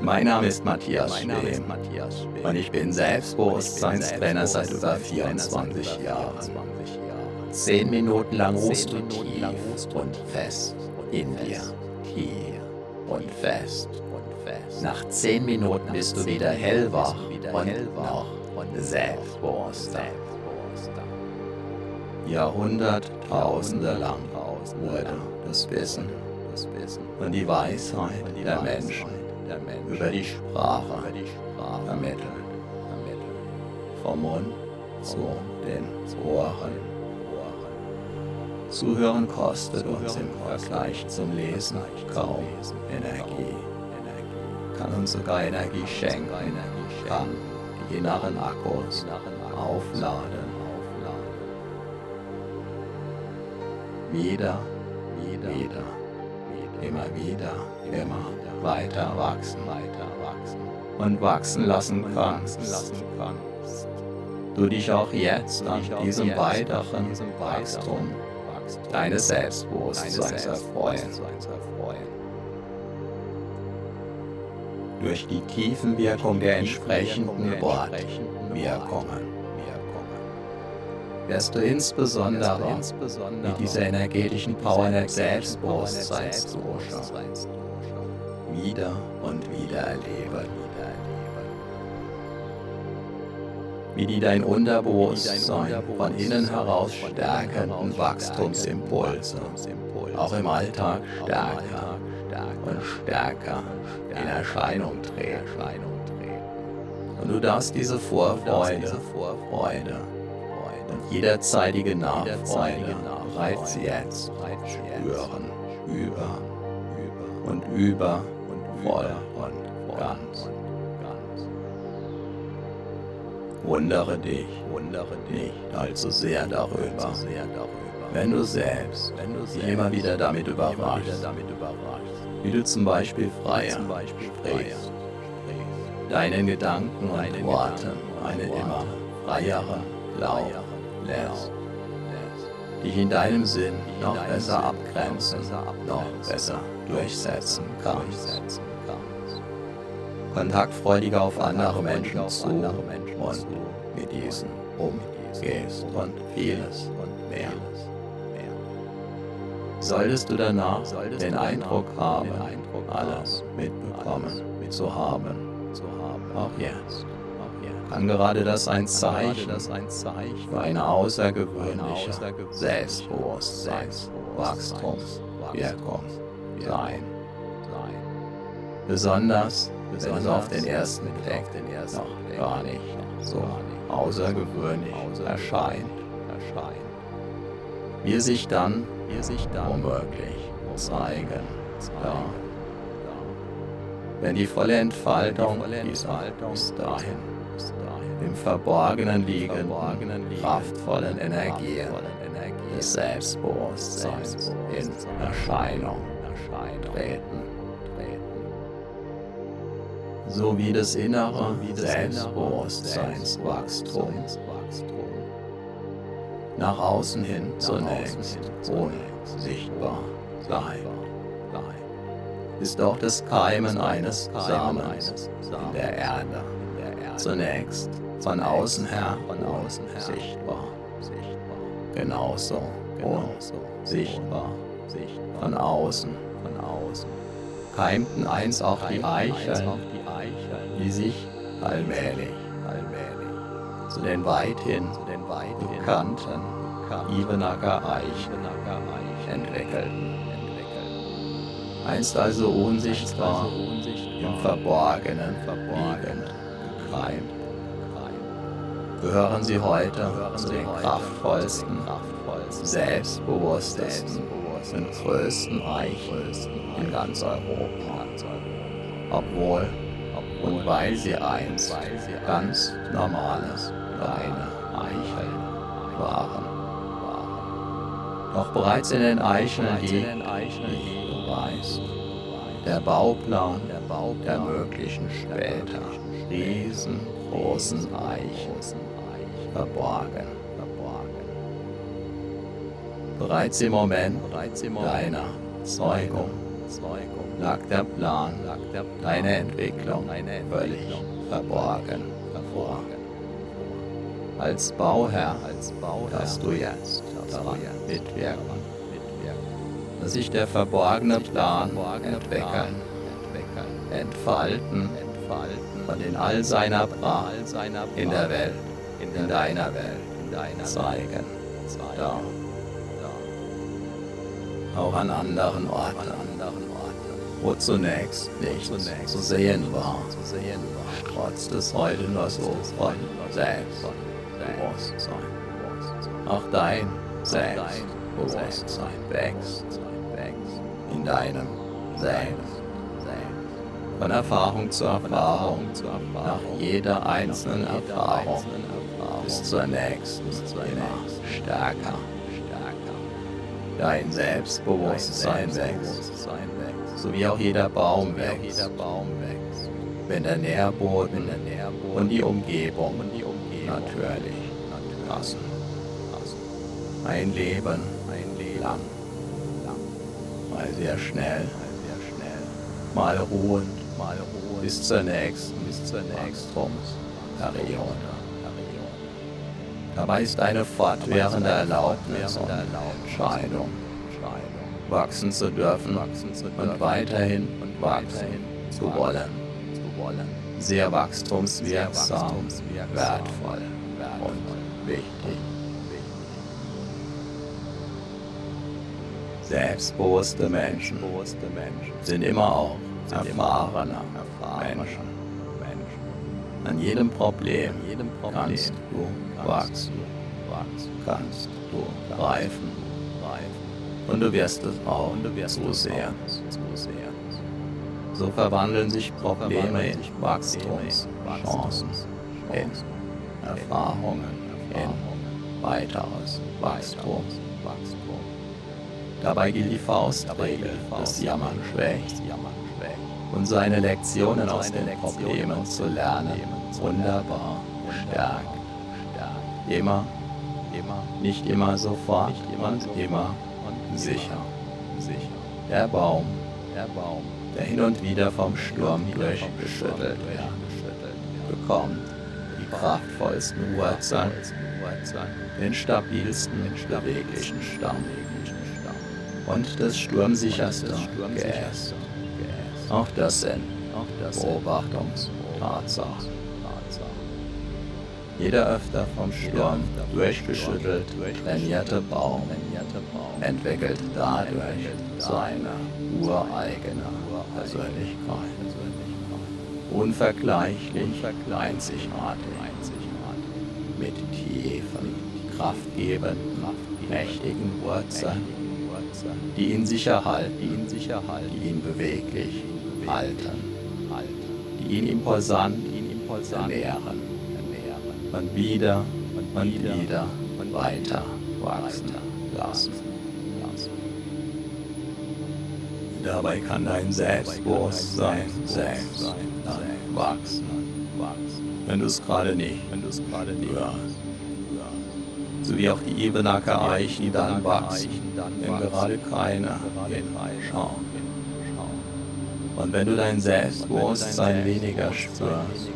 Mein Name ist Matthias Schwem und ich bin Selbstbewusstseinstrainer seit über 24 Jahren. Zehn Minuten lang ruhst du tief und fest in dir. Tief und fest. Nach zehn Minuten bist du wieder hellwach und noch selbstbewusster. Jahrhunderttausende lang wurde das Wissen und die Weisheit der Menschen über die Sprache. Vermittelt. Vom Mund zu den Ohren. Zuhören kostet uns im Vergleich zum Lesen kaum Energie, kann uns sogar Energie schenken, kann die inneren Akkus aufladen. Wieder, wieder, wieder, immer wieder, immer weiter wachsen, weiter wachsen und wachsen lassen kannst. Du dich auch jetzt an diesem weiteren Wachstum deines Selbstbewusstseins erfreuen. Durch die Tiefenwirkung der entsprechenden Wortwirkungen wirst du insbesondere mit dieser energetischen Power der Selbstbewusstseinsdusche wieder und wieder erleben. Wie die dein Unterbewusstsein von innen heraus stärkenden Wachstumsimpulse auch im Alltag stärker und stärker in Erscheinung treten. Und du darfst diese Vorfreude, Freude und jederzeitige Nachfreude bereits jetzt. Spüren, über. Und über. Voll und ganz. Wundere dich, wundere dich allzu sehr darüber, wenn du selbst dich immer wieder damit überraschst, wie du zum Beispiel freier sprichst, deinen Gedanken und Worten einen immer freieren Lauf lässt, dich in deinem Sinn noch besser abgrenzen, noch besser durchsetzen kannst. Kontaktfreudiger auf andere Menschen zu und mit diesen umgehst und vieles und mehr. Solltest du danach den Eindruck haben, alles mitbekommen zu haben, auch jetzt, kann gerade das ein Zeichen. Für eine außergewöhnliche Selbstbewusstseinswachstumswirkung sein. Besonders, wenn es auf den ersten Blick noch gar nicht so außergewöhnlich erscheint, wie sich dann, womöglich zeigen. darf. Wenn die volle Entfaltung dieser bis dahin im Verborgenen liegenden, kraftvollen Energien des Selbstbewusstseins in Erscheinung treten. Sowie das innere Selbstbewusstseinswachstum nach außen hin zunächst unsichtbar bleibt, ist auch das Keimen eines Samens in der Erde zunächst von außen her unsichtbar, genauso unsichtbar von außen. Keimten einst auch die Eicheln die sich allmählich, allmählich. zu den weithin bekannten Ibenacker Eichen entwickelten. Einst also unsichtbar im Verborgenen. Liegend gekreimt, gehören sie heute zu den kraftvollsten, selbstbewusstesten und größten Eichen in ganz Europa. Obwohl und weil sie einst ganz normales kleine Eicheln waren. Doch bereits in den Eicheln liegt, wie du weißt, der Bauplan der möglichen später riesengroßen Eichen verborgen. Bereits im Moment deiner Zeugung lag der Plan, deine Entwicklung völlig verborgen hervor. Als Bauherr darfst du jetzt daran mitwirken, dass sich der verborgene Plan entwickeln, entfalten und in all seiner Pracht in der Welt, in deiner Welt zeigen. darf auch an anderen Orten, wo zunächst nichts zu sehen war, trotz des heute nur so von Selbstbewusstsein. Auch dein Selbstbewusstsein. wächst in deinem Selbst. Von Erfahrung zu Erfahrung, nach jeder einzelnen Erfahrung bis zur nächsten immer stärker dein Selbstbewusstsein wächst, so wie auch jeder Baum wächst, wenn der Nährboden und die Umgebung natürlich passen. Ein Leben lang, mal sehr schnell, mal ruhend, bis zur nächsten. Wachstumsperiode. Dabei ist eine fortwährende Erlaubnis und Entscheidung, wachsen zu dürfen und weiterhin wachsen zu wollen. Sehr wachstumswirksam, wertvoll und wichtig. Selbstbewusste Menschen sind immer auch erfahrener Menschen. An jedem Problem kannst du wachsen, kannst du reifen. Und du wirst es auch so sehen. So verwandeln sich Probleme in Wachstumschancen, in Erfahrungen, in weiteres Wachstum. Dabei gilt die Faustregel, das Jammern schwächt und seine Lektionen aus den Problemen zu lernen, wunderbar stärkt immer, immer, nicht immer sofort nicht immer und immer und sicher. sicher. Der Baum, der Baum, der hin und wieder vom Sturm durchgeschüttelt wird, bekommt die kraftvollsten Wurzeln, den stabilsten, beweglichen Stamm und das sturmsicherste Geäst. Auch das sind Beobachtungstatsachen. Jeder öfter vom Sturm durchgeschüttelt trainierte Baum entwickelt dadurch seine ureigene Persönlichkeit. Unvergleichlich, einzigartig, mit tiefen, kraftgebenden, mächtigen Wurzeln, die ihn sicher halten, die ihn beweglich halten, die ihn impulsant ernähren und wieder und wieder und weiter wachsen lassen. Dabei kann dein Selbstbewusstsein selbst wachsen, wenn du es gerade nicht hörst. So wie auch die Ebenacker Eichen dann wachsen, wenn gerade keiner hinschaut. Und wenn du dein Selbstbewusstsein weniger spürst,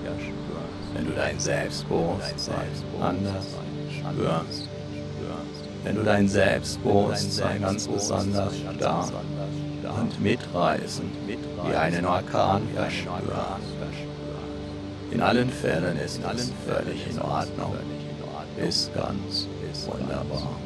wenn du dein Selbstbewusstsein anders spürst, wenn du dein Selbstbewusstsein ganz besonders stark und mitreißend wie einen Orkan verspürst. In allen Fällen ist alles völlig in Ordnung, ist ganz wunderbar.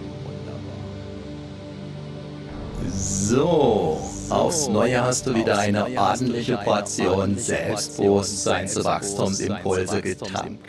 So, aufs Neue hast du wieder eine ordentliche Portion Selbstbewusstseinswachstumsimpulse getankt.